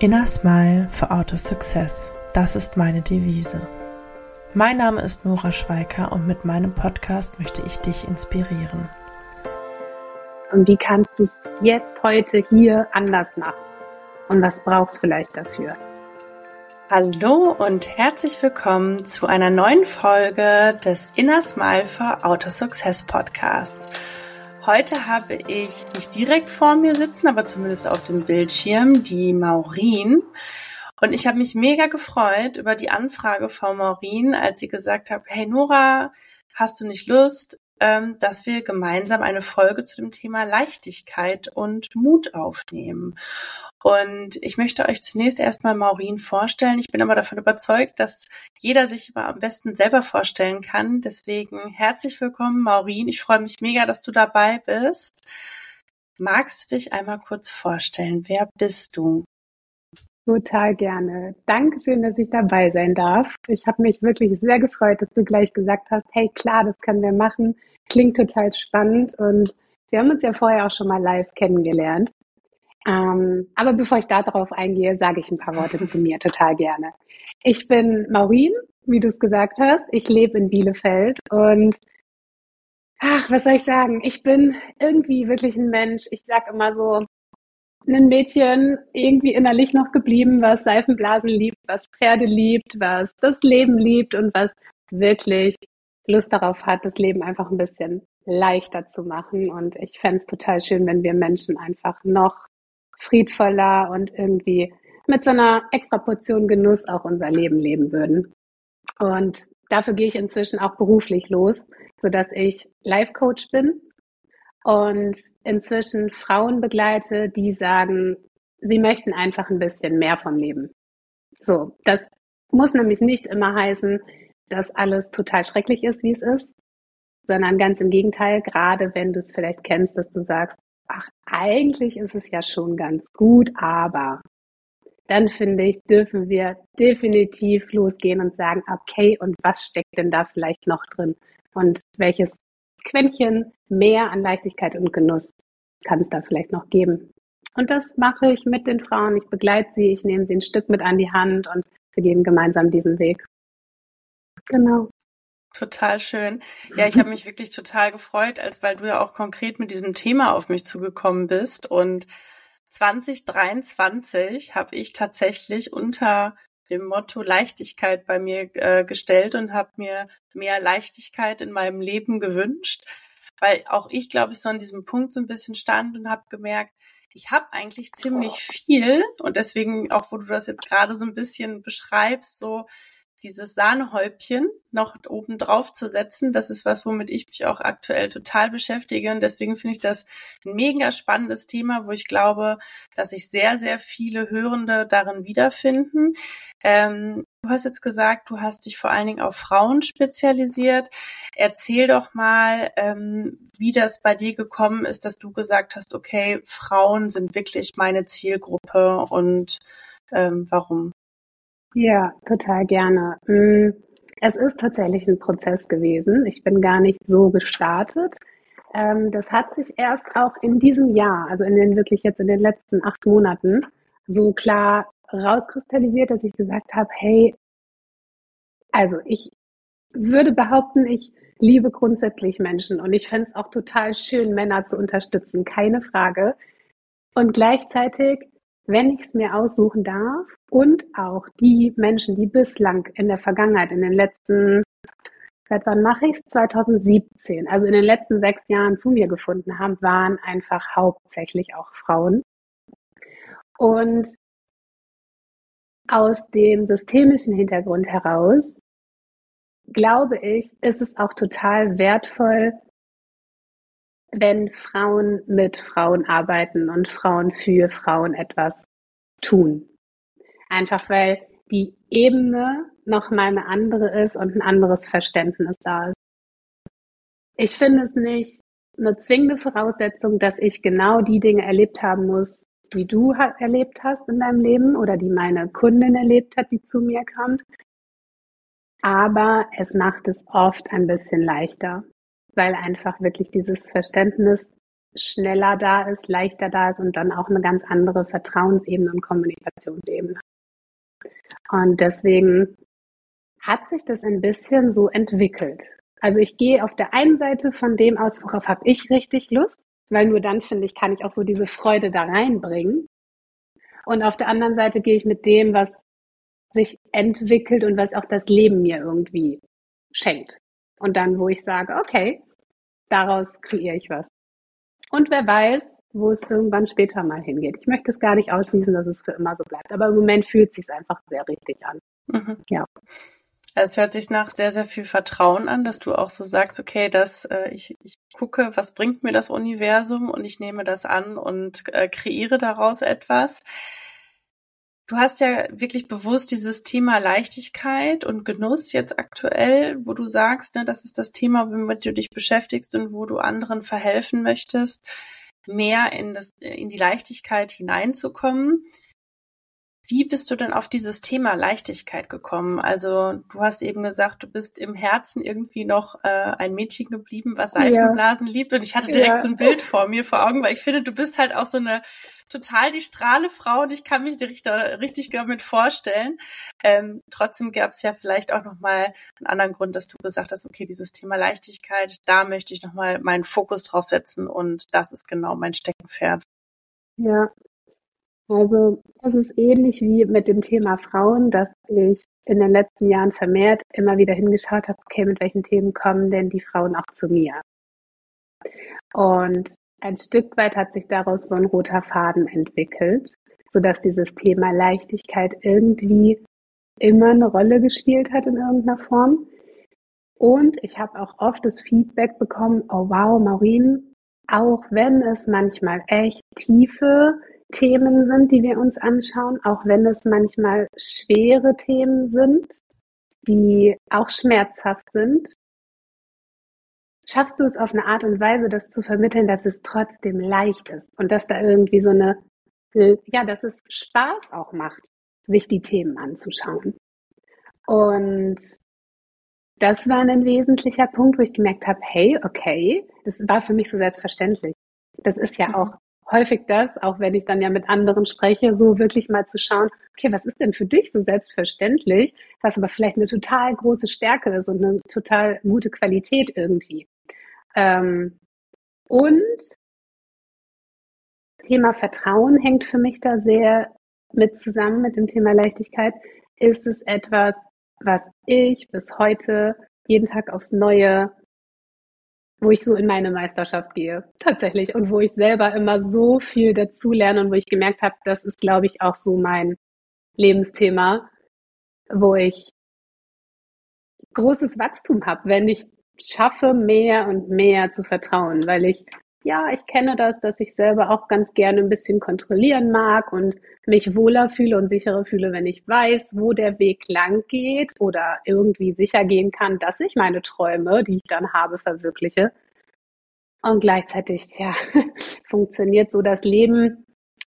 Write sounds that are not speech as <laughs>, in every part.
Inner Smile for Auto Success. Das ist meine Devise. Mein Name ist Nora Schweiker und mit meinem Podcast möchte ich dich inspirieren. Und wie kannst du es jetzt heute hier anders machen? Und was brauchst du vielleicht dafür? Hallo und herzlich willkommen zu einer neuen Folge des Inner Smile for Auto Success Podcasts. Heute habe ich nicht direkt vor mir sitzen, aber zumindest auf dem Bildschirm die Maureen. Und ich habe mich mega gefreut über die Anfrage von Maureen, als sie gesagt hat, hey Nora, hast du nicht Lust, dass wir gemeinsam eine Folge zu dem Thema Leichtigkeit und Mut aufnehmen. Und ich möchte euch zunächst erstmal Maureen vorstellen. Ich bin aber davon überzeugt, dass jeder sich immer am besten selber vorstellen kann. Deswegen herzlich willkommen, Maureen. Ich freue mich mega, dass du dabei bist. Magst du dich einmal kurz vorstellen? Wer bist du? Total gerne. Dankeschön, dass ich dabei sein darf. Ich habe mich wirklich sehr gefreut, dass du gleich gesagt hast, hey klar, das können wir machen. Klingt total spannend und wir haben uns ja vorher auch schon mal live kennengelernt. Ähm, aber bevor ich darauf eingehe, sage ich ein paar Worte zu mir total gerne. Ich bin Maureen, wie du es gesagt hast. Ich lebe in Bielefeld und ach, was soll ich sagen? Ich bin irgendwie wirklich ein Mensch. Ich sag immer so, ein Mädchen irgendwie innerlich noch geblieben, was Seifenblasen liebt, was Pferde liebt, was das Leben liebt und was wirklich Lust darauf hat, das Leben einfach ein bisschen leichter zu machen. Und ich fände es total schön, wenn wir Menschen einfach noch friedvoller und irgendwie mit so einer extra Portion Genuss auch unser Leben leben würden. Und dafür gehe ich inzwischen auch beruflich los, sodass ich Life Coach bin und inzwischen Frauen begleite, die sagen, sie möchten einfach ein bisschen mehr vom Leben. So, das muss nämlich nicht immer heißen, dass alles total schrecklich ist, wie es ist, sondern ganz im Gegenteil, gerade wenn du es vielleicht kennst, dass du sagst, ach, eigentlich ist es ja schon ganz gut, aber dann finde ich, dürfen wir definitiv losgehen und sagen, okay, und was steckt denn da vielleicht noch drin? Und welches Quäntchen mehr an Leichtigkeit und Genuss kann es da vielleicht noch geben. Und das mache ich mit den Frauen. Ich begleite sie, ich nehme sie ein Stück mit an die Hand und wir gehen gemeinsam diesen Weg. Genau. Total schön. Ja, ich habe mich wirklich total gefreut, als weil du ja auch konkret mit diesem Thema auf mich zugekommen bist. Und 2023 habe ich tatsächlich unter dem Motto Leichtigkeit bei mir äh, gestellt und habe mir mehr Leichtigkeit in meinem Leben gewünscht, weil auch ich, glaube ich, so an diesem Punkt so ein bisschen stand und habe gemerkt, ich habe eigentlich ziemlich viel und deswegen auch, wo du das jetzt gerade so ein bisschen beschreibst, so dieses Sahnehäubchen noch oben drauf zu setzen, das ist was, womit ich mich auch aktuell total beschäftige. Und deswegen finde ich das ein mega spannendes Thema, wo ich glaube, dass sich sehr, sehr viele Hörende darin wiederfinden. Ähm, du hast jetzt gesagt, du hast dich vor allen Dingen auf Frauen spezialisiert. Erzähl doch mal, ähm, wie das bei dir gekommen ist, dass du gesagt hast, okay, Frauen sind wirklich meine Zielgruppe und ähm, warum? Ja, total gerne. Mm, es ist tatsächlich ein Prozess gewesen. Ich bin gar nicht so gestartet. Ähm, das hat sich erst auch in diesem Jahr, also in den wirklich jetzt in den letzten acht Monaten, so klar rauskristallisiert, dass ich gesagt habe, hey, also ich würde behaupten, ich liebe grundsätzlich Menschen und ich fände es auch total schön, Männer zu unterstützen, keine Frage. Und gleichzeitig wenn ich es mir aussuchen darf und auch die Menschen, die bislang in der Vergangenheit, in den letzten, seit wann mache ich es? 2017, also in den letzten sechs Jahren zu mir gefunden haben, waren einfach hauptsächlich auch Frauen. Und aus dem systemischen Hintergrund heraus glaube ich, ist es auch total wertvoll, wenn Frauen mit Frauen arbeiten und Frauen für Frauen etwas tun. Einfach weil die Ebene noch mal eine andere ist und ein anderes Verständnis da ist. Ich finde es nicht eine zwingende Voraussetzung, dass ich genau die Dinge erlebt haben muss, die du erlebt hast in deinem Leben oder die meine Kundin erlebt hat, die zu mir kam. Aber es macht es oft ein bisschen leichter weil einfach wirklich dieses Verständnis schneller da ist, leichter da ist und dann auch eine ganz andere Vertrauensebene und Kommunikationsebene. Und deswegen hat sich das ein bisschen so entwickelt. Also ich gehe auf der einen Seite von dem aus, worauf habe ich richtig Lust, weil nur dann finde ich, kann ich auch so diese Freude da reinbringen. Und auf der anderen Seite gehe ich mit dem, was sich entwickelt und was auch das Leben mir irgendwie schenkt. Und dann, wo ich sage, okay, daraus kreiere ich was. Und wer weiß, wo es irgendwann später mal hingeht. Ich möchte es gar nicht ausschließen, dass es für immer so bleibt. Aber im Moment fühlt es sich einfach sehr richtig an. Mhm. Ja. Es hört sich nach sehr, sehr viel Vertrauen an, dass du auch so sagst, okay, dass äh, ich, ich gucke, was bringt mir das Universum und ich nehme das an und äh, kreiere daraus etwas. Du hast ja wirklich bewusst dieses Thema Leichtigkeit und Genuss jetzt aktuell, wo du sagst, ne, das ist das Thema, womit du dich beschäftigst und wo du anderen verhelfen möchtest, mehr in das, in die Leichtigkeit hineinzukommen. Wie bist du denn auf dieses Thema Leichtigkeit gekommen? Also du hast eben gesagt, du bist im Herzen irgendwie noch äh, ein Mädchen geblieben, was Seifenblasen ja. liebt. Und ich hatte direkt ja. so ein Bild vor mir vor Augen, weil ich finde, du bist halt auch so eine total die Strahlefrau und ich kann mich richtig, richtig damit vorstellen. Ähm, trotzdem gab es ja vielleicht auch nochmal einen anderen Grund, dass du gesagt hast, okay, dieses Thema Leichtigkeit, da möchte ich nochmal meinen Fokus drauf setzen und das ist genau mein Steckenpferd. Ja, also es ist ähnlich wie mit dem Thema Frauen, dass ich in den letzten Jahren vermehrt immer wieder hingeschaut habe, okay, mit welchen Themen kommen denn die Frauen auch zu mir? Und ein Stück weit hat sich daraus so ein roter Faden entwickelt, so dass dieses Thema Leichtigkeit irgendwie immer eine Rolle gespielt hat in irgendeiner Form. Und ich habe auch oft das Feedback bekommen, oh wow, Maureen, auch wenn es manchmal echt tiefe Themen sind, die wir uns anschauen, auch wenn es manchmal schwere Themen sind, die auch schmerzhaft sind, schaffst du es auf eine Art und Weise, das zu vermitteln, dass es trotzdem leicht ist und dass da irgendwie so eine, ja, dass es Spaß auch macht, sich die Themen anzuschauen. Und das war ein wesentlicher Punkt, wo ich gemerkt habe, hey, okay, das war für mich so selbstverständlich. Das ist ja mhm. auch häufig das, auch wenn ich dann ja mit anderen spreche, so wirklich mal zu schauen, okay, was ist denn für dich so selbstverständlich, was aber vielleicht eine total große Stärke ist und eine total gute Qualität irgendwie. Ähm, und Thema Vertrauen hängt für mich da sehr mit zusammen mit dem Thema Leichtigkeit. Ist es etwas, was ich bis heute jeden Tag aufs Neue wo ich so in meine Meisterschaft gehe, tatsächlich. Und wo ich selber immer so viel dazu lerne und wo ich gemerkt habe, das ist, glaube ich, auch so mein Lebensthema, wo ich großes Wachstum habe, wenn ich schaffe, mehr und mehr zu vertrauen, weil ich ja, ich kenne das, dass ich selber auch ganz gerne ein bisschen kontrollieren mag und mich wohler fühle und sicherer fühle, wenn ich weiß, wo der Weg lang geht oder irgendwie sicher gehen kann, dass ich meine Träume, die ich dann habe, verwirkliche. Und gleichzeitig, ja, <laughs> funktioniert so das Leben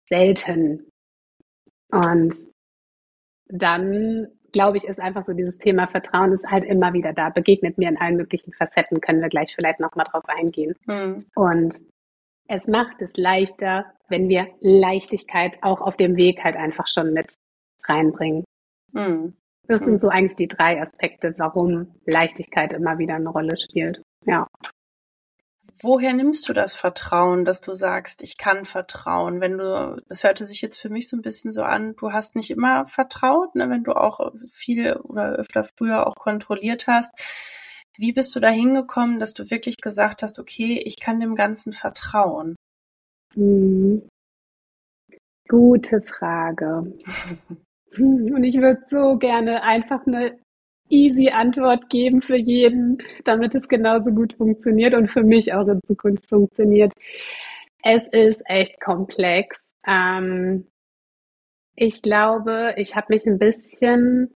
selten. Und dann glaube ich, ist einfach so dieses Thema Vertrauen ist halt immer wieder da, begegnet mir in allen möglichen Facetten, können wir gleich vielleicht nochmal drauf eingehen. Mhm. Und es macht es leichter, wenn wir Leichtigkeit auch auf dem Weg halt einfach schon mit reinbringen. Mhm. Das sind so eigentlich die drei Aspekte, warum Leichtigkeit immer wieder eine Rolle spielt. Ja woher nimmst du das Vertrauen, dass du sagst, ich kann vertrauen? Wenn du, das hörte sich jetzt für mich so ein bisschen so an, du hast nicht immer vertraut, ne, wenn du auch viel oder öfter früher auch kontrolliert hast. Wie bist du da hingekommen, dass du wirklich gesagt hast, okay, ich kann dem Ganzen vertrauen? Hm. Gute Frage. <laughs> Und ich würde so gerne einfach eine easy Antwort geben für jeden, damit es genauso gut funktioniert und für mich auch in Zukunft funktioniert. Es ist echt komplex. Ähm, ich glaube, ich habe mich ein bisschen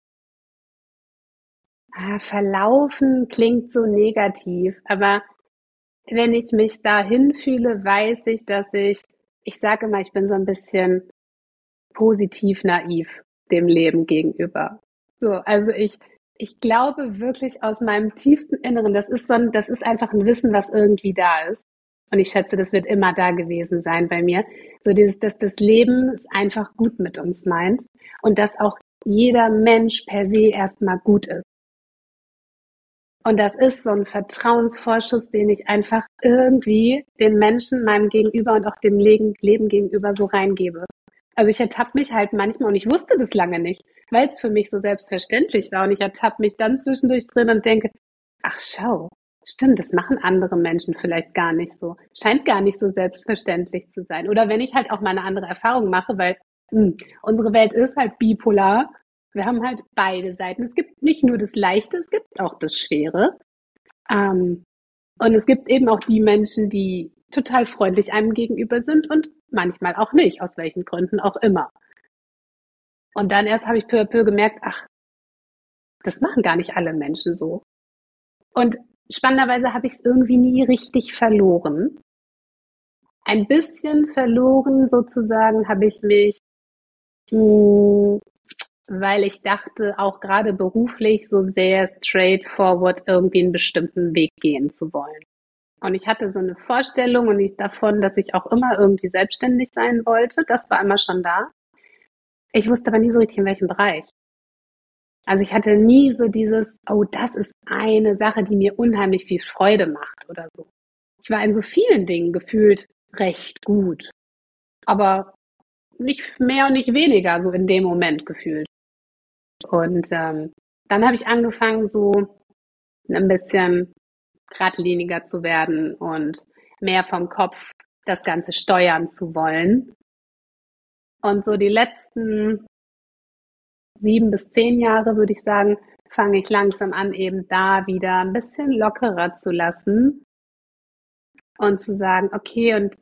äh, verlaufen, klingt so negativ, aber wenn ich mich dahin fühle, weiß ich, dass ich, ich sage immer, ich bin so ein bisschen positiv naiv dem Leben gegenüber. So, also ich ich glaube wirklich aus meinem tiefsten Inneren, das ist so ein, das ist einfach ein Wissen, was irgendwie da ist, Und ich schätze, das wird immer da gewesen sein bei mir. So dieses, dass das Leben einfach gut mit uns meint und dass auch jeder Mensch per se erstmal gut ist. Und das ist so ein Vertrauensvorschuss, den ich einfach irgendwie den Menschen, meinem Gegenüber und auch dem Leben, gegenüber so reingebe. Also ich ertappe mich halt manchmal und ich wusste das lange nicht, weil es für mich so selbstverständlich war. Und ich ertappe mich dann zwischendurch drin und denke, ach schau, stimmt, das machen andere Menschen vielleicht gar nicht so. Scheint gar nicht so selbstverständlich zu sein. Oder wenn ich halt auch mal eine andere Erfahrung mache, weil mh, hm, unsere Welt ist halt bipolar wir haben halt beide Seiten. Es gibt nicht nur das Leichte, es gibt auch das Schwere. Ähm, und es gibt eben auch die Menschen, die total freundlich einem gegenüber sind und manchmal auch nicht, aus welchen Gründen auch immer. Und dann erst habe ich peu à peu gemerkt, ach, das machen gar nicht alle Menschen so. Und spannenderweise habe ich es irgendwie nie richtig verloren. Ein bisschen verloren sozusagen habe ich mich hm, weil ich dachte, auch gerade beruflich so sehr straightforward irgendwie einen bestimmten Weg gehen zu wollen. Und ich hatte so eine Vorstellung und ich davon, dass ich auch immer irgendwie selbstständig sein wollte. Das war immer schon da. Ich wusste aber nie so richtig, in welchem Bereich. Also ich hatte nie so dieses, oh, das ist eine Sache, die mir unheimlich viel Freude macht oder so. Ich war in so vielen Dingen gefühlt recht gut. Aber nicht mehr und nicht weniger, so in dem Moment gefühlt. Und ähm, dann habe ich angefangen, so ein bisschen geradliniger zu werden und mehr vom Kopf das Ganze steuern zu wollen. Und so die letzten sieben bis zehn Jahre, würde ich sagen, fange ich langsam an, eben da wieder ein bisschen lockerer zu lassen und zu sagen, okay, und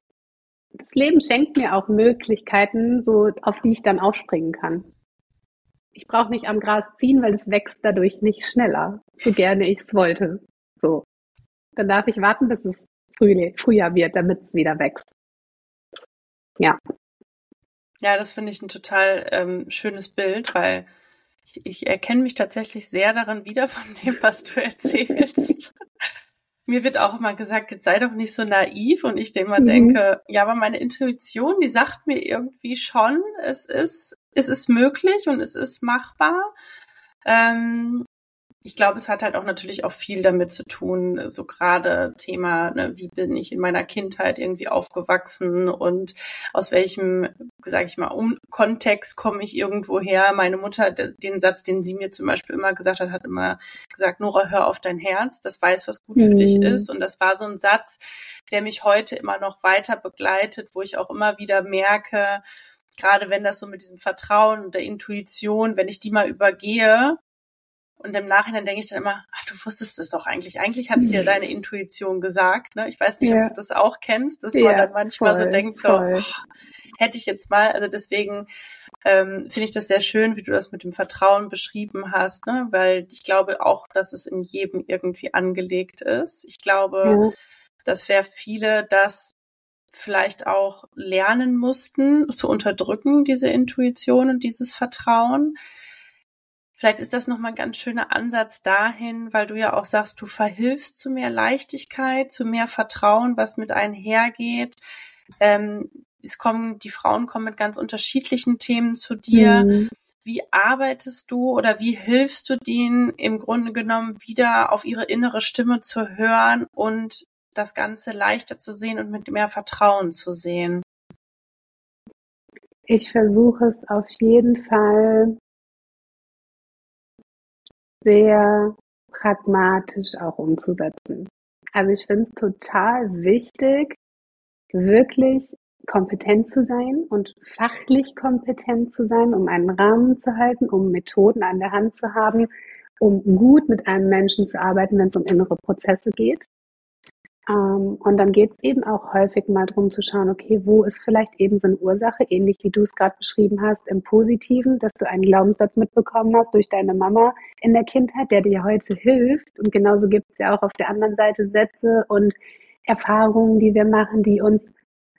das Leben schenkt mir auch Möglichkeiten, so auf die ich dann aufspringen kann ich brauche nicht am Gras ziehen, weil es wächst dadurch nicht schneller, so gerne ich es wollte. So. Dann darf ich warten, bis es Frühjahr wird, damit es wieder wächst. Ja. Ja, das finde ich ein total ähm, schönes Bild, weil ich, ich erkenne mich tatsächlich sehr darin wieder von dem, was du erzählst. <laughs> Mir wird auch immer gesagt, jetzt sei doch nicht so naiv und ich immer mhm. denke, ja, aber meine Intuition, die sagt mir irgendwie schon, es ist es ist möglich und es ist machbar. Ähm, ich glaube, es hat halt auch natürlich auch viel damit zu tun, so gerade Thema, ne, wie bin ich in meiner Kindheit irgendwie aufgewachsen und aus welchem, sage ich mal, um Kontext komme ich irgendwo her. Meine Mutter, den Satz, den sie mir zum Beispiel immer gesagt hat, hat immer gesagt, Nora, hör auf dein Herz, das weiß, was gut für mhm. dich ist. Und das war so ein Satz, der mich heute immer noch weiter begleitet, wo ich auch immer wieder merke, gerade wenn das so mit diesem Vertrauen und der Intuition, wenn ich die mal übergehe, und im Nachhinein denke ich dann immer, ach, du wusstest es doch eigentlich. Eigentlich hat es dir mhm. deine Intuition gesagt. Ne? Ich weiß nicht, ja. ob du das auch kennst, dass ja, man dann manchmal voll, so denkt, so, oh, hätte ich jetzt mal. Also deswegen ähm, finde ich das sehr schön, wie du das mit dem Vertrauen beschrieben hast, ne? weil ich glaube auch, dass es in jedem irgendwie angelegt ist. Ich glaube, ja. dass für viele das vielleicht auch lernen mussten, zu unterdrücken, diese Intuition und dieses Vertrauen. Vielleicht ist das nochmal ein ganz schöner Ansatz dahin, weil du ja auch sagst, du verhilfst zu mehr Leichtigkeit, zu mehr Vertrauen, was mit einhergeht. Ähm, es kommen, die Frauen kommen mit ganz unterschiedlichen Themen zu dir. Mhm. Wie arbeitest du oder wie hilfst du denen im Grunde genommen wieder auf ihre innere Stimme zu hören und das Ganze leichter zu sehen und mit mehr Vertrauen zu sehen? Ich versuche es auf jeden Fall sehr pragmatisch auch umzusetzen. Also ich finde es total wichtig, wirklich kompetent zu sein und fachlich kompetent zu sein, um einen Rahmen zu halten, um Methoden an der Hand zu haben, um gut mit einem Menschen zu arbeiten, wenn es um innere Prozesse geht. Ähm, und dann geht es eben auch häufig mal darum zu schauen, okay, wo ist vielleicht eben so eine Ursache, ähnlich wie du es gerade beschrieben hast, im Positiven, dass du einen Glaubenssatz mitbekommen hast durch deine Mama in der Kindheit, der dir heute hilft. Und genauso gibt es ja auch auf der anderen Seite Sätze und Erfahrungen, die wir machen, die uns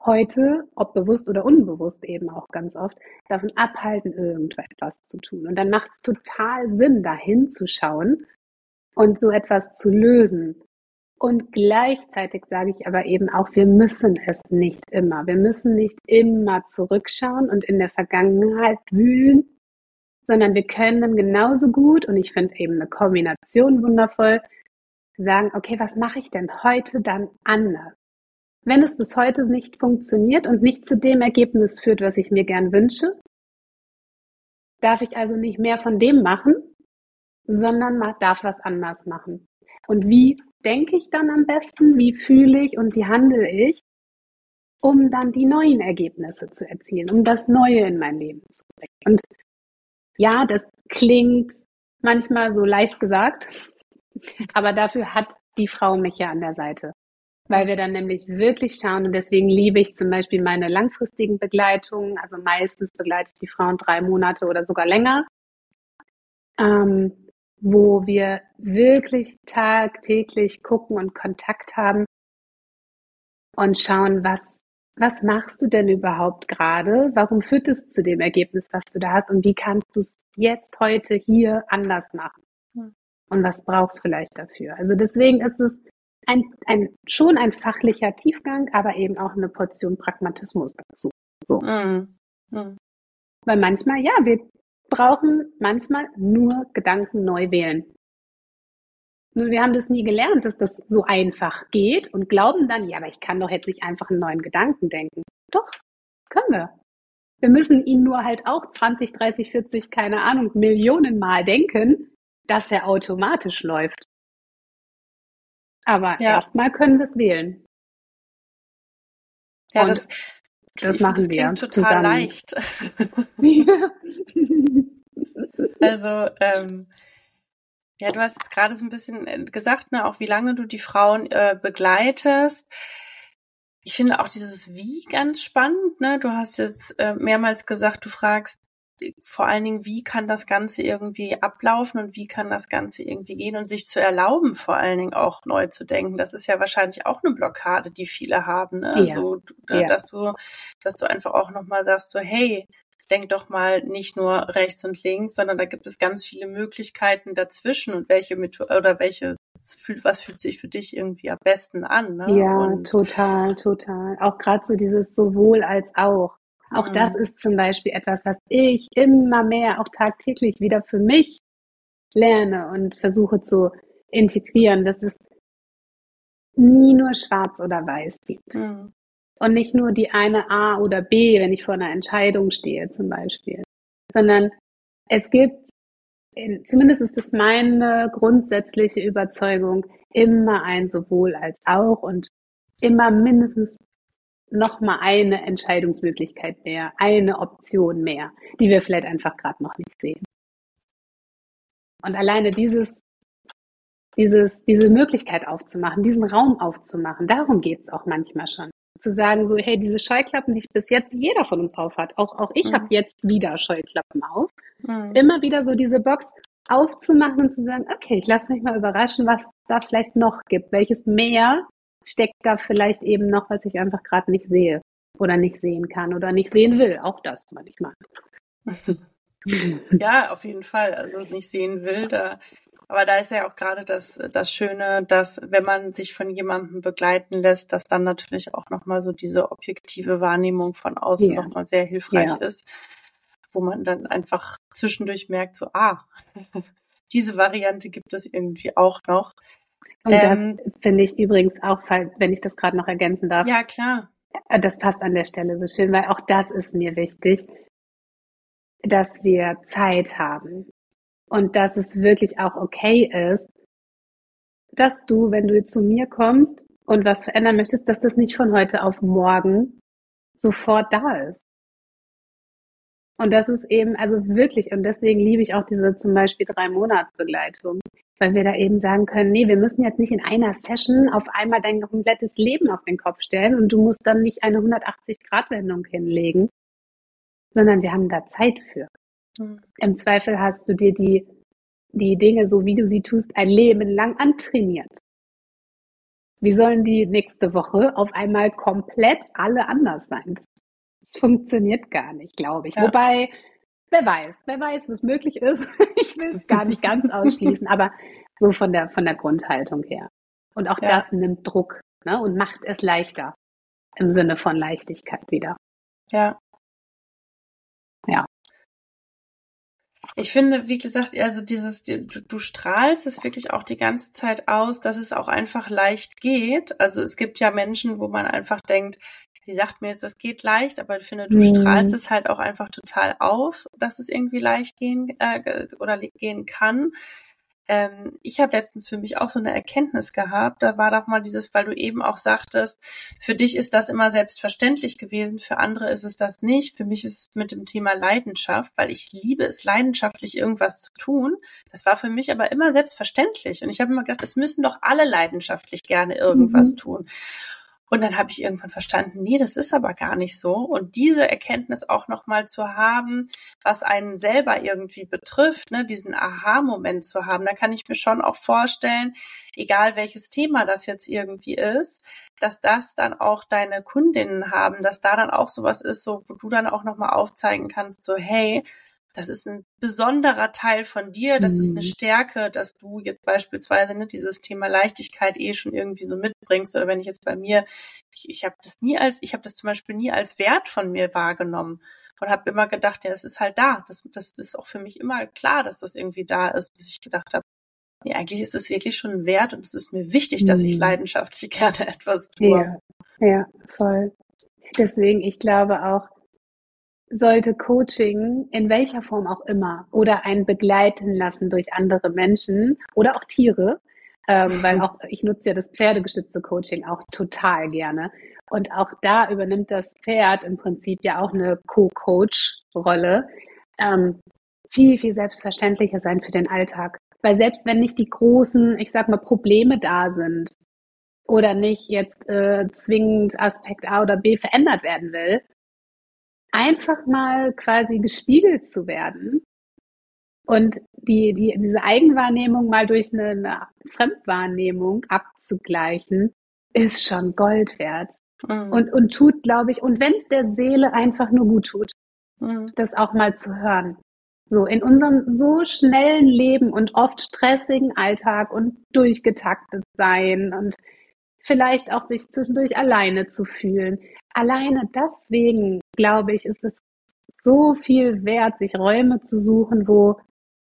heute, ob bewusst oder unbewusst eben auch ganz oft, davon abhalten, irgendetwas zu tun. Und dann macht es total Sinn, dahin zu schauen und so etwas zu lösen Und gleichzeitig sage ich aber eben auch, wir müssen es nicht immer. Wir müssen nicht immer zurückschauen und in der Vergangenheit wühlen, sondern wir können genauso gut, und ich finde eben eine Kombination wundervoll, sagen, okay, was mache ich denn heute dann anders? Wenn es bis heute nicht funktioniert und nicht zu dem Ergebnis führt, was ich mir gern wünsche, darf ich also nicht mehr von dem machen, sondern darf was anders machen. Und wie denke ich dann am besten? Wie fühle ich und wie handle ich, um dann die neuen Ergebnisse zu erzielen, um das Neue in mein Leben zu bringen? Und ja, das klingt manchmal so leicht gesagt, <laughs> aber dafür hat die Frau mich ja an der Seite. Weil wir dann nämlich wirklich schauen und deswegen liebe ich zum Beispiel meine langfristigen Begleitungen. Also meistens begleite ich die Frauen drei Monate oder sogar länger, ähm, wo wir wirklich tagtäglich gucken und Kontakt haben und schauen, was was machst du denn überhaupt gerade? Warum führt es zu dem Ergebnis, was du da hast? Und wie kannst du es jetzt, heute, hier anders machen? Und was brauchst du vielleicht dafür? Also deswegen ist es ein, ein, schon ein fachlicher Tiefgang, aber eben auch eine Portion Pragmatismus dazu. So. Mhm. Mhm. Weil manchmal, ja, wir brauchen manchmal nur Gedanken neu wählen. Nur wir haben das nie gelernt, dass das so einfach geht und glauben dann, ja, aber ich kann doch jetzt nicht einfach einen neuen Gedanken denken. Doch, können wir. Wir müssen ihn nur halt auch 20, 30, 40, keine Ahnung, Millionen Mal denken, dass er automatisch läuft. Aber ja. erstmal können wir es wählen. Ja, und das, das machen das wir total zusammen. leicht. <laughs> also ähm, ja, du hast jetzt gerade so ein bisschen äh, gesagt, ne, auch wie lange du die Frauen äh, begleitest. Ich finde auch dieses Wie ganz spannend. Ne? Du hast jetzt äh, mehrmals gesagt, du fragst vor allen Dingen, wie kann das Ganze irgendwie ablaufen und wie kann das Ganze irgendwie gehen und sich zu erlauben, vor allen Dingen auch neu zu denken. Das ist ja wahrscheinlich auch eine Blockade, die viele haben. Ne? Ja. Also, ja. dass du, dass du einfach auch nochmal sagst, so, hey, denk doch mal nicht nur rechts und links, sondern da gibt es ganz viele Möglichkeiten dazwischen und welche mit oder welche was fühlt sich für dich irgendwie am besten an? Ne? Ja, und total, total. Auch gerade so dieses sowohl als auch. Auch mhm. das ist zum Beispiel etwas, was ich immer mehr auch tagtäglich wieder für mich lerne und versuche zu integrieren, dass es nie nur schwarz oder weiß gibt. Mhm. Und nicht nur die eine A oder B, wenn ich vor einer Entscheidung stehe zum Beispiel, sondern es gibt, zumindest ist es meine grundsätzliche Überzeugung, immer ein sowohl als auch und immer mindestens noch mal eine Entscheidungsmöglichkeit mehr, eine Option mehr, die wir vielleicht einfach gerade noch nicht sehen. Und alleine dieses, dieses, diese Möglichkeit aufzumachen, diesen Raum aufzumachen, darum geht es auch manchmal schon zu sagen, so, hey, diese Scheuklappen, die bis jetzt jeder von uns auf hat, auch, auch ich mhm. habe jetzt wieder Scheuklappen auf, mhm. immer wieder so diese Box aufzumachen und zu sagen, okay, ich lasse mich mal überraschen, was da vielleicht noch gibt, welches mehr steckt da vielleicht eben noch, was ich einfach gerade nicht sehe oder nicht sehen kann oder nicht sehen will. Auch das manchmal. <laughs> ja, auf jeden Fall. Also nicht sehen will, da aber da ist ja auch gerade das, das Schöne, dass wenn man sich von jemandem begleiten lässt, dass dann natürlich auch nochmal so diese objektive Wahrnehmung von außen ja. nochmal sehr hilfreich ja. ist, wo man dann einfach zwischendurch merkt, so, ah, <laughs> diese Variante gibt es irgendwie auch noch. Und ähm, das finde ich übrigens auch, wenn ich das gerade noch ergänzen darf. Ja, klar. Äh, das passt an der Stelle so schön, weil auch das ist mir wichtig, dass wir Zeit haben und dass es wirklich auch okay ist, dass du, wenn du zu mir kommst und was verändern möchtest, dass das nicht von heute auf morgen sofort da ist. Und das ist eben, also wirklich, und deswegen liebe ich auch diese zum Beispiel drei Monatsbegleitung, weil wir da eben sagen können, nee, wir müssen jetzt nicht in einer Session auf einmal dein komplettes Leben auf den Kopf stellen und du musst dann nicht eine 180-Grad-Wendung hinlegen, sondern wir haben da Zeit für. Mhm. Im Zweifel hast du dir die, die Dinge, so wie du sie tust, ein Leben lang antrainiert. Wie sollen die nächste Woche auf einmal komplett alle anders sein? Das funktioniert gar nicht, glaube ich. Ja. Wobei, wer weiß, wer weiß, was möglich ist. <laughs> ich will es gar nicht ganz ausschließen, aber so von der, von der Grundhaltung her. Und auch ja. das nimmt Druck ne, und macht es leichter im Sinne von Leichtigkeit wieder. Ja. Ja. Ich finde, wie gesagt, also dieses, du, du strahlst es wirklich auch die ganze Zeit aus, dass es auch einfach leicht geht. Also es gibt ja Menschen, wo man einfach denkt, die sagt mir jetzt, das geht leicht, aber ich finde, du mhm. strahlst es halt auch einfach total auf, dass es irgendwie leicht gehen äh, oder gehen kann. Ähm, ich habe letztens für mich auch so eine Erkenntnis gehabt. Da war doch mal dieses, weil du eben auch sagtest, für dich ist das immer selbstverständlich gewesen, für andere ist es das nicht. Für mich ist es mit dem Thema Leidenschaft, weil ich liebe es, leidenschaftlich irgendwas zu tun. Das war für mich aber immer selbstverständlich. Und ich habe immer gedacht, es müssen doch alle leidenschaftlich gerne irgendwas mhm. tun. Und dann habe ich irgendwann verstanden, nee, das ist aber gar nicht so. Und diese Erkenntnis auch nochmal zu haben, was einen selber irgendwie betrifft, ne, diesen Aha-Moment zu haben, da kann ich mir schon auch vorstellen, egal welches Thema das jetzt irgendwie ist, dass das dann auch deine Kundinnen haben, dass da dann auch sowas ist, so wo du dann auch nochmal aufzeigen kannst, so hey, das ist ein besonderer Teil von dir, das ist eine mhm. Stärke, dass du jetzt beispielsweise ne, dieses Thema Leichtigkeit eh schon irgendwie so mitbringst. Oder wenn ich jetzt bei mir, ich, ich habe das nie als, ich habe das zum Beispiel nie als Wert von mir wahrgenommen und habe immer gedacht, ja, das ist halt da. Das, das ist auch für mich immer klar, dass das irgendwie da ist, bis ich gedacht habe, nee, eigentlich ist es wirklich schon ein Wert und es ist mir wichtig, dass ich mhm. leidenschaftlich <laughs> gerne etwas tue. Ja, ja, voll. Deswegen, ich glaube auch, sollte Coaching in welcher Form auch immer oder ein begleiten lassen durch andere Menschen oder auch Tiere, ähm, weil auch ich nutze ja das pferdegestützte Coaching auch total gerne. Und auch da übernimmt das Pferd im Prinzip ja auch eine Co-Coach-Rolle. Ähm, viel, viel selbstverständlicher sein für den Alltag. Weil selbst wenn nicht die großen, ich sag mal, Probleme da sind oder nicht jetzt äh, zwingend Aspekt A oder B verändert werden will, einfach mal quasi gespiegelt zu werden und die, die, diese Eigenwahrnehmung mal durch eine, eine Fremdwahrnehmung abzugleichen, ist schon Gold wert. Mhm. Und, und tut, glaube ich, und wenn es der Seele einfach nur gut tut, mhm. das auch mal zu hören. So, in unserem so schnellen Leben und oft stressigen Alltag und durchgetaktet sein und vielleicht auch sich zwischendurch alleine zu fühlen. Alleine deswegen, glaube ich, ist es so viel wert, sich Räume zu suchen, wo,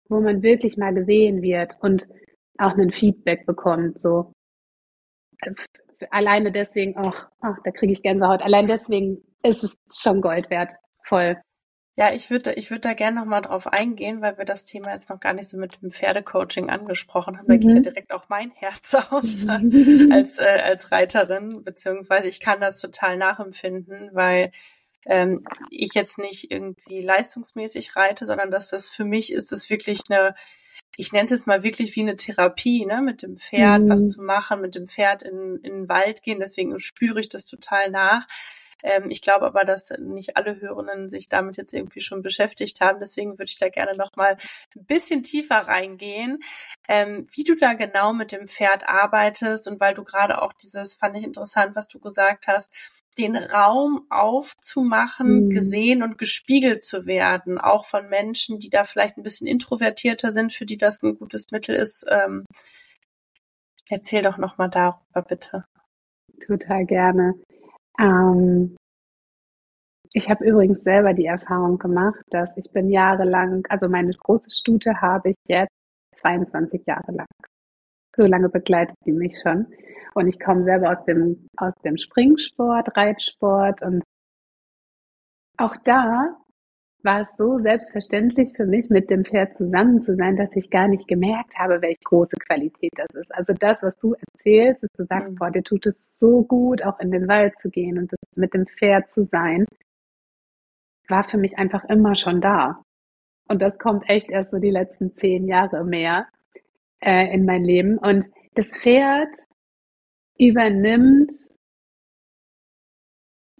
wo man wirklich mal gesehen wird und auch ein Feedback bekommt, so. Alleine deswegen, ach, ach da kriege ich Gänsehaut. Allein deswegen ist es schon Gold wert. Voll. Ja, ich würde ich würde da gerne noch mal drauf eingehen, weil wir das Thema jetzt noch gar nicht so mit dem Pferdecoaching angesprochen haben. Da mhm. geht ja direkt auch mein Herz <laughs> aus <laughs> als, äh, als Reiterin, beziehungsweise ich kann das total nachempfinden, weil ähm, ich jetzt nicht irgendwie leistungsmäßig reite, sondern dass das für mich ist es wirklich eine, ich nenne es jetzt mal wirklich wie eine Therapie, ne, mit dem Pferd mhm. was zu machen, mit dem Pferd in, in den Wald gehen. Deswegen spüre ich das total nach ähm, ich glaube aber, dass nicht alle Hörenden sich damit jetzt irgendwie schon beschäftigt haben. Deswegen würde ich da gerne noch mal ein bisschen tiefer reingehen, ähm, wie du da genau mit dem Pferd arbeitest und weil du gerade auch dieses, fand ich interessant, was du gesagt hast, den Raum aufzumachen, mhm. gesehen und gespiegelt zu werden, auch von Menschen, die da vielleicht ein bisschen introvertierter sind, für die das ein gutes Mittel ist. Ähm, erzähl doch noch mal darüber bitte. Total gerne. Ähm, ich habe übrigens selber die Erfahrung gemacht, dass ich bin jahrelang, also meine große Stute habe ich jetzt 22 Jahre lang. So lange begleitet die mich schon. Und ich komme selber aus dem, aus dem Springsport, Reitsport und auch da war es so selbstverständlich für mich, mit dem Pferd zusammen zu sein, dass ich gar nicht gemerkt habe, welche große Qualität das ist. Also das, was du erzählst, dass du sagst, mhm. boah, dir tut es so gut, auch in den Wald zu gehen und mit dem Pferd zu sein, war für mich einfach immer schon da. Und das kommt echt erst so die letzten zehn Jahre mehr äh, in mein Leben. Und das Pferd übernimmt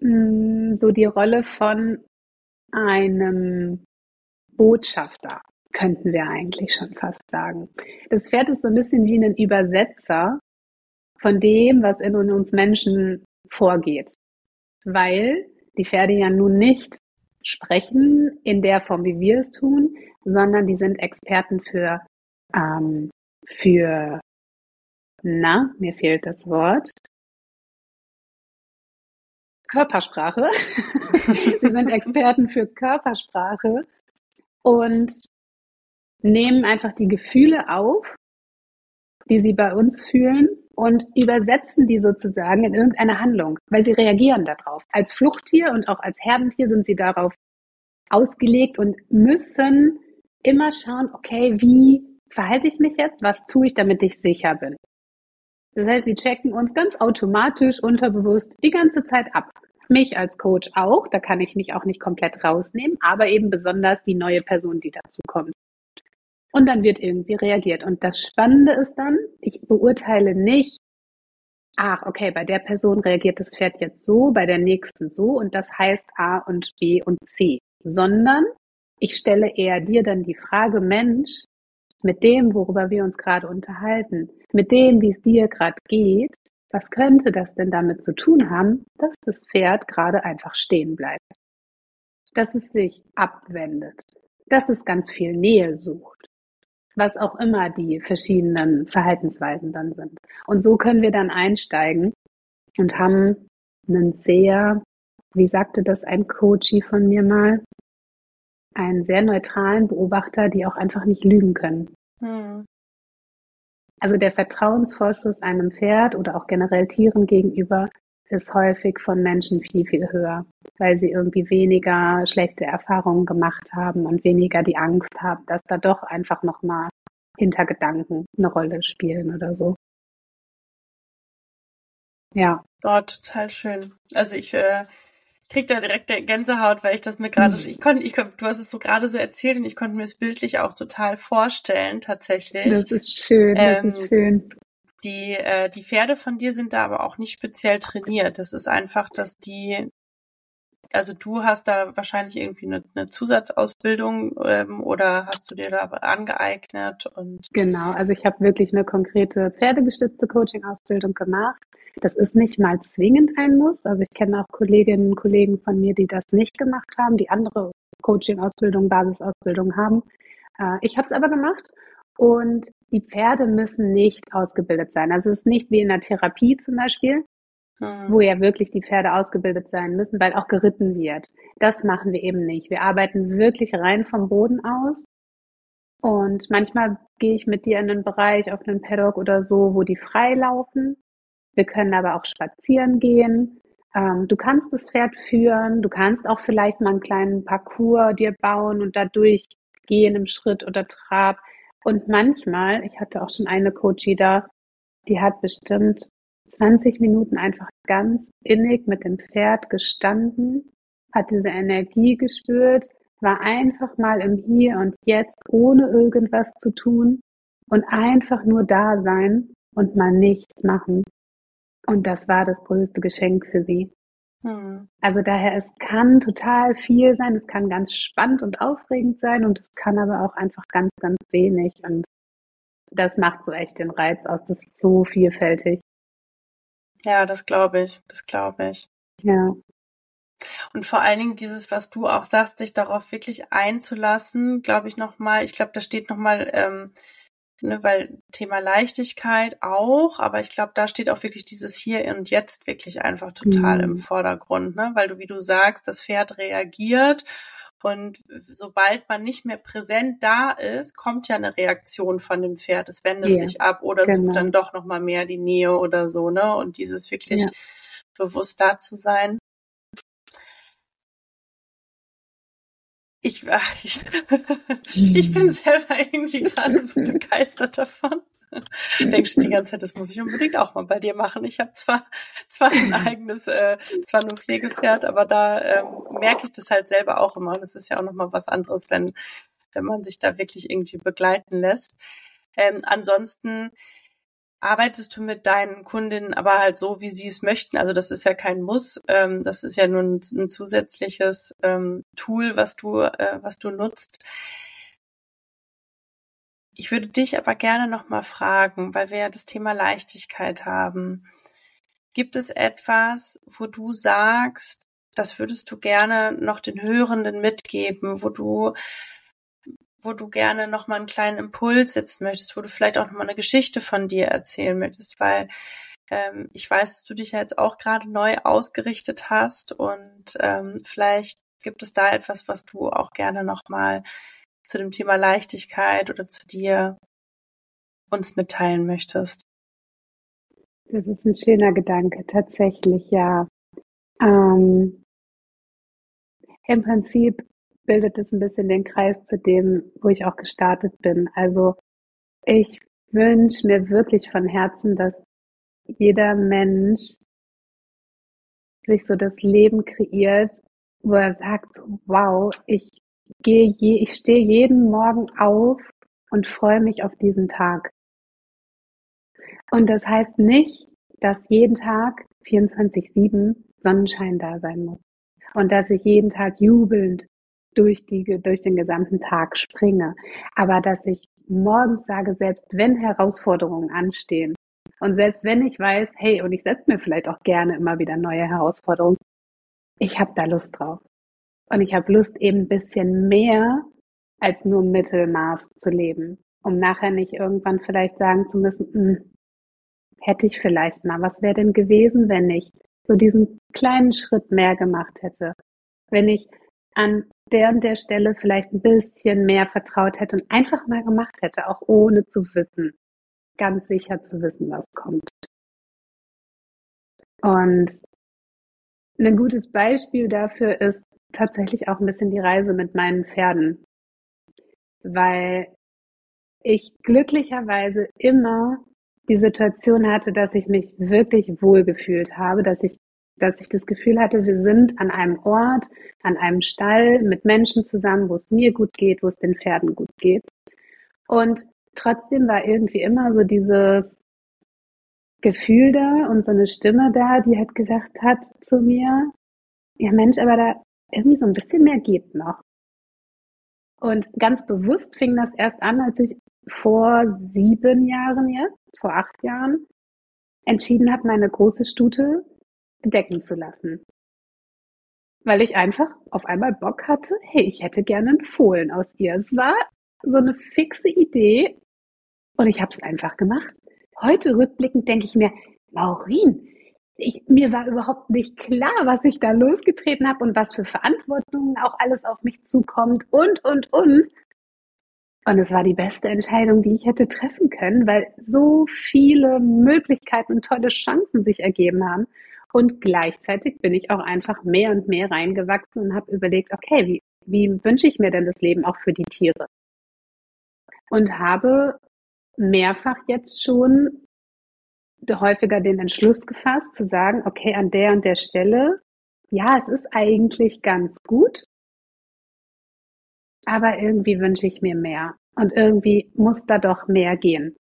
mh, hm, so die Rolle von einem Botschafter, könnten wir eigentlich schon fast sagen. Das Pferd ist so ein bisschen wie ein Übersetzer von dem, was in uns Menschen vorgeht. Weil die Pferde ja nun nicht sprechen in der Form, wie wir es tun, sondern die sind Experten für, ähm, für na, mir fehlt das Wort. Körpersprache. <laughs> Sie sind Experten für Körpersprache und nehmen einfach die Gefühle auf, die sie bei uns fühlen und übersetzen die sozusagen in irgendeine Handlung, weil sie reagieren darauf. Als Fluchttier und auch als Herdentier sind sie darauf ausgelegt und müssen immer schauen, okay, wie verhalte ich mich jetzt? Was tue ich, damit ich sicher bin? Das heißt, sie checken uns ganz automatisch, unterbewusst die ganze Zeit ab. Mich als Coach auch, da kann ich mich auch nicht komplett rausnehmen, aber eben besonders die neue Person, die dazu kommt. Und dann wird irgendwie reagiert. Und das Spannende ist dann, ich beurteile nicht, ach, okay, bei der Person reagiert das Pferd jetzt so, bei der nächsten so und das heißt A und B und C, sondern ich stelle eher dir dann die Frage, Mensch, mit dem, worüber wir uns gerade unterhalten, mit dem, wie es dir gerade geht, was könnte das denn damit zu tun haben, dass das Pferd gerade einfach stehen bleibt? Dass es sich abwendet, dass es ganz viel Nähe sucht, was auch immer die verschiedenen Verhaltensweisen dann sind. Und so können wir dann einsteigen und haben einen sehr, wie sagte das ein Coachie von mir mal, einen sehr neutralen Beobachter, die auch einfach nicht lügen können. Hm. Also der Vertrauensvorschuss einem Pferd oder auch generell Tieren gegenüber ist häufig von Menschen viel, viel höher, weil sie irgendwie weniger schlechte Erfahrungen gemacht haben und weniger die Angst haben, dass da doch einfach nochmal Hintergedanken eine Rolle spielen oder so. Ja. Dort total schön. Also ich äh, krieg da direkt Gänsehaut, weil ich das mir gerade, mhm. ich konnte, ich, du hast es so gerade so erzählt und ich konnte mir es bildlich auch total vorstellen, tatsächlich. Das ist schön, das ähm, ist schön. Die, äh, die Pferde von dir sind da aber auch nicht speziell trainiert. Das ist einfach, dass die, also du hast da wahrscheinlich irgendwie eine, eine Zusatzausbildung ähm, oder hast du dir da angeeignet und genau, also ich habe wirklich eine konkrete pferdegestützte Coaching-Ausbildung gemacht das ist nicht mal zwingend ein Muss. Also ich kenne auch Kolleginnen und Kollegen von mir, die das nicht gemacht haben, die andere Coaching-Ausbildung, Basisausbildung haben. Äh, ich habe es aber gemacht und die Pferde müssen nicht ausgebildet sein. Also es ist nicht wie in der Therapie zum Beispiel, hm. wo ja wirklich die Pferde ausgebildet sein müssen, weil auch geritten wird. Das machen wir eben nicht. Wir arbeiten wirklich rein vom Boden aus. Und manchmal gehe ich mit dir in einen Bereich auf einen Paddock oder so, wo die frei laufen. Wir können aber auch spazieren gehen. Ähm, du kannst das Pferd führen. Du kannst auch vielleicht mal einen kleinen Parcours dir bauen und dadurch gehen im Schritt oder Trab. Und manchmal, ich hatte auch schon eine Coachie da, die hat bestimmt 20 Minuten einfach ganz innig mit dem Pferd gestanden, hat diese Energie gespürt, war einfach mal im Hier und Jetzt, ohne irgendwas zu tun und einfach nur da sein und mal nichts machen. Und das war das größte Geschenk für sie. Hm. Also daher, es kann total viel sein, es kann ganz spannend und aufregend sein und es kann aber auch einfach ganz, ganz wenig. Und das macht so echt den Reiz aus. Das ist so vielfältig. Ja, das glaube ich. Das glaube ich. Ja. Und vor allen Dingen dieses, was du auch sagst, sich darauf wirklich einzulassen, glaube ich nochmal, ich glaube, da steht nochmal ähm, ne, weil Thema Leichtigkeit auch, aber ich glaube, da steht auch wirklich dieses Hier und Jetzt wirklich einfach total mhm. im Vordergrund, ne? weil du, wie du sagst, das Pferd reagiert und sobald man nicht mehr präsent da ist, kommt ja eine Reaktion von dem Pferd. Es wendet ja, sich ab oder genau. sucht dann doch nochmal mehr die Nähe oder so, ne? Und dieses wirklich ja. bewusst da zu sein. Ich, ich, ich bin selber irgendwie gerade so <laughs> begeistert davon. Denkst du die ganze Zeit, das muss ich unbedingt auch mal bei dir machen. Ich habe zwar zwar ein eigenes, äh, zwar nur Pflegepferd, aber da ähm, merke ich das halt selber auch immer. Und es ist ja auch nochmal was anderes, wenn wenn man sich da wirklich irgendwie begleiten lässt. Ähm, ansonsten arbeitest du mit deinen Kundinnen aber halt so, wie sie es möchten. Also das ist ja kein Muss. Ähm, das ist ja nur ein, ein zusätzliches ähm, Tool, was du, äh, was du nutzt. Ich würde dich aber gerne nochmal fragen, weil wir ja das Thema Leichtigkeit haben. Gibt es etwas, wo du sagst, das würdest du gerne noch den Hörenden mitgeben, wo du wo du gerne nochmal einen kleinen Impuls setzen möchtest, wo du vielleicht auch nochmal eine Geschichte von dir erzählen möchtest, weil ähm, ich weiß, dass du dich ja jetzt auch gerade neu ausgerichtet hast und ähm, vielleicht gibt es da etwas, was du auch gerne nochmal zu dem Thema Leichtigkeit oder zu dir uns mitteilen möchtest. Das ist ein schöner Gedanke, tatsächlich, ja. Ähm, Im Prinzip bildet es ein bisschen den Kreis zu dem, wo ich auch gestartet bin. Also ich wünsche mir wirklich von Herzen, dass jeder Mensch sich so das Leben kreiert, wo er sagt, wow, ich gehe je, ich stehe jeden Morgen auf und freue mich auf diesen Tag. Und das heißt nicht, dass jeden Tag 24-7 Sonnenschein da sein muss. Und dass ich jeden Tag jubelnd durch, die, durch den gesamten Tag springe. Aber dass ich morgens sage, selbst wenn Herausforderungen anstehen und selbst wenn ich weiß, hey, und ich setze mir vielleicht auch gerne immer wieder neue Herausforderungen, ich habe da Lust drauf. Und ich habe Lust, eben ein bisschen mehr als nur Mittelmaß zu leben, um nachher nicht irgendwann vielleicht sagen zu müssen, hm, hätte ich vielleicht mal, was wäre denn gewesen, wenn ich so diesen kleinen Schritt mehr gemacht hätte, wenn ich an der und der Stelle vielleicht ein bisschen mehr vertraut hätte und einfach mal gemacht hätte, auch ohne zu wissen, ganz sicher zu wissen, was kommt. Und ein gutes Beispiel dafür ist tatsächlich auch ein bisschen die Reise mit meinen Pferden, weil ich glücklicherweise immer die Situation hatte, dass ich mich wirklich wohlgefühlt habe, dass ich, dass ich das Gefühl hatte, wir sind an einem Ort, an einem Stall mit Menschen zusammen, wo es mir gut geht, wo es den Pferden gut geht. Und trotzdem war irgendwie immer so dieses Gefühl da und so eine Stimme da, die halt gesagt hat zu mir, ja Mensch, aber da irgendwie so ein bisschen mehr geht noch. Und ganz bewusst fing das erst an, als ich vor sieben Jahren jetzt, vor acht Jahren, entschieden habe, meine große Stute decken zu lassen. Weil ich einfach auf einmal Bock hatte, hey, ich hätte gerne einen Fohlen aus ihr. Es war so eine fixe Idee und ich habe es einfach gemacht. Heute rückblickend denke ich mir, Maurin, ich, mir war überhaupt nicht klar, was ich da losgetreten habe und was für Verantwortungen auch alles auf mich zukommt und, und, und. Und es war die beste Entscheidung, die ich hätte treffen können, weil so viele Möglichkeiten und tolle Chancen sich ergeben haben. Und gleichzeitig bin ich auch einfach mehr und mehr reingewachsen und habe überlegt, okay, wie, wie wünsche ich mir denn das Leben auch für die Tiere? Und habe mehrfach jetzt schon häufiger den Entschluss gefasst, zu sagen, okay, an der und der Stelle, ja, es ist eigentlich ganz gut, aber irgendwie wünsche ich mir mehr und irgendwie muss da doch mehr gehen.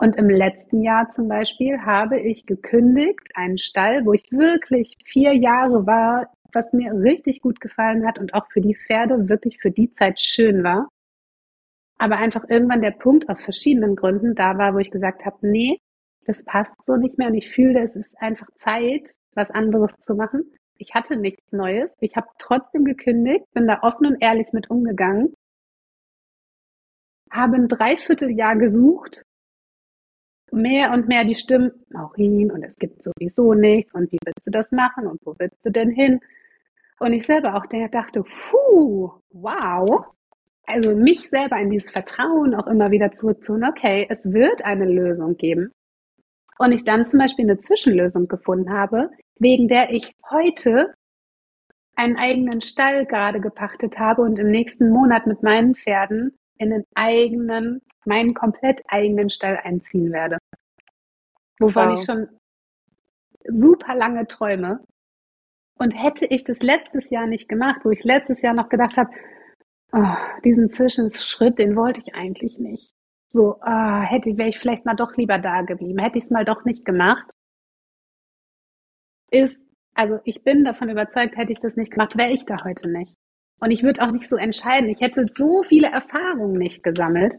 Und im letzten Jahr zum Beispiel habe ich gekündigt, einen Stall, wo ich wirklich vier Jahre war, was mir richtig gut gefallen hat und auch für die Pferde wirklich für die Zeit schön war. Aber einfach irgendwann der Punkt aus verschiedenen Gründen da war, wo ich gesagt habe, nee, das passt so nicht mehr und ich fühle, es ist einfach Zeit, was anderes zu machen. Ich hatte nichts Neues. Ich habe trotzdem gekündigt, bin da offen und ehrlich mit umgegangen, habe ein Dreivierteljahr gesucht, mehr und mehr die Stimmen, Maurin, und es gibt sowieso nichts und wie willst du das machen und wo willst du denn hin? Und ich selber auch der dachte, puh, wow. Also mich selber in dieses Vertrauen auch immer wieder zurückzuholen, okay, es wird eine Lösung geben und ich dann zum Beispiel eine Zwischenlösung gefunden habe, wegen der ich heute einen eigenen Stall gerade gepachtet habe und im nächsten Monat mit meinen Pferden in einen eigenen, meinen komplett eigenen Stall einziehen werde. Wovon wow. ich schon super lange träume. Und hätte ich das letztes Jahr nicht gemacht, wo ich letztes Jahr noch gedacht habe, oh, diesen Zwischenschritt, den wollte ich eigentlich nicht so, ah, hätte, wäre ich vielleicht mal doch lieber da geblieben, hätte ich es mal doch nicht gemacht, ist, also ich bin davon überzeugt, hätte ich das nicht gemacht, wäre ich da heute nicht. Und ich würde auch nicht so entscheiden. Ich hätte so viele Erfahrungen nicht gesammelt,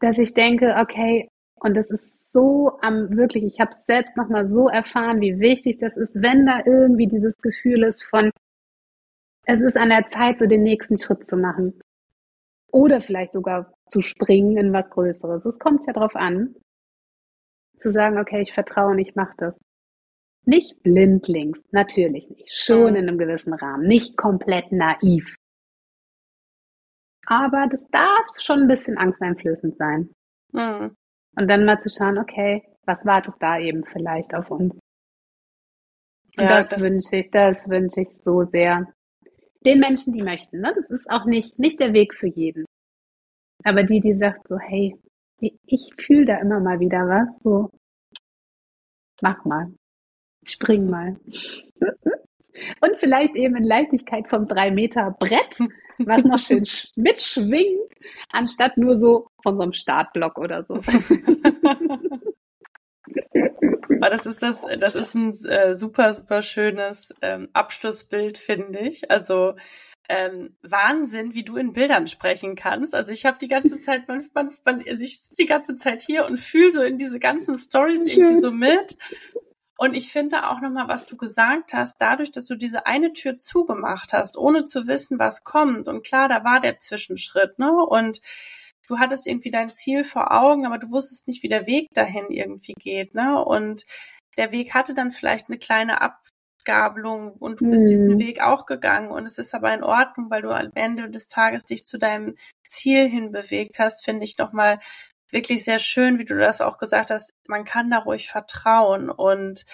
dass ich denke, okay, und das ist so am wirklich, ich habe es selbst nochmal so erfahren, wie wichtig das ist, wenn da irgendwie dieses Gefühl ist von, es ist an der Zeit, so den nächsten Schritt zu machen. Oder vielleicht sogar zu springen in was Größeres. Es kommt ja darauf an, zu sagen, okay, ich vertraue und ich mache das. Nicht blindlings, natürlich nicht. Schon in einem gewissen Rahmen, nicht komplett naiv. Aber das darf schon ein bisschen angsteinflößend sein. Mhm. Und dann mal zu schauen, okay, was wartet da eben vielleicht auf uns? Ja, das, das wünsche ich, das wünsche ich so sehr. Den Menschen, die möchten, ne? Das ist auch nicht, nicht der Weg für jeden. Aber die, die sagt so, hey, ich fühle da immer mal wieder was, so, mach mal, spring mal. Und vielleicht eben in Leichtigkeit vom drei Meter Brett, was noch schön <laughs> mitschwingt, anstatt nur so von so einem Startblock oder so. Aber das ist das, das ist ein äh, super, super schönes ähm, Abschlussbild, finde ich. Also ähm, Wahnsinn, wie du in Bildern sprechen kannst. Also ich habe die ganze Zeit, man, man, man, also ich sitze die ganze Zeit hier und fühle so in diese ganzen Stories irgendwie so mit. Und ich finde auch nochmal, was du gesagt hast, dadurch, dass du diese eine Tür zugemacht hast, ohne zu wissen, was kommt. Und klar, da war der Zwischenschritt, ne? Und du hattest irgendwie dein Ziel vor Augen, aber du wusstest nicht, wie der Weg dahin irgendwie geht, ne? Und der Weg hatte dann vielleicht eine kleine Abgabelung und du bist mhm. diesen Weg auch gegangen und es ist aber in Ordnung, weil du am Ende des Tages dich zu deinem Ziel hin bewegt hast, finde ich nochmal wirklich sehr schön, wie du das auch gesagt hast. Man kann da ruhig vertrauen und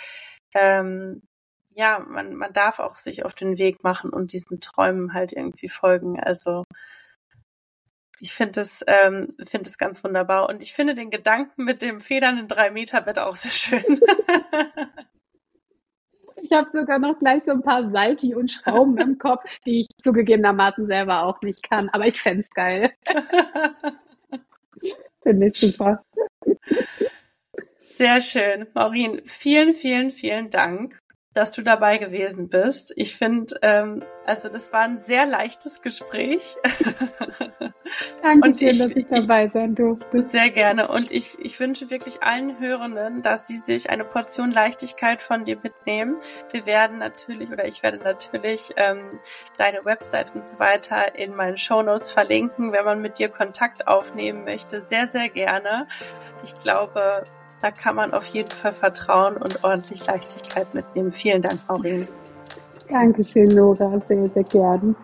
ähm, ja, man, man darf auch sich auf den Weg machen und diesen Träumen halt irgendwie folgen. Also ich finde es ähm, finde es ganz wunderbar und ich finde den Gedanken mit dem federnden drei Meter Bett auch sehr schön. <laughs> ich habe sogar noch gleich so ein paar Salti und Schrauben im Kopf, die ich zugegebenermaßen selber auch nicht kann, aber ich fände es geil. <laughs> finde ich super. Sehr schön. Maureen, vielen, vielen, vielen Dank dass du dabei gewesen bist. Ich finde, ähm, also das war ein sehr leichtes Gespräch. <laughs> Danke dir, dass ich dabei sein durfte. Sehr gerne. Und ich, ich wünsche wirklich allen Hörenden, dass sie sich eine Portion Leichtigkeit von dir mitnehmen. Wir werden natürlich oder ich werde natürlich ähm, deine Website und so weiter in meinen Show Notes verlinken, wenn man mit dir Kontakt aufnehmen möchte. Sehr, sehr gerne. Ich glaube, da kann man auf jeden Fall vertrauen und ordentlich Leichtigkeit mitnehmen. Vielen Dank, Maureen. Dankeschön, Nora. Sehr, sehr gern.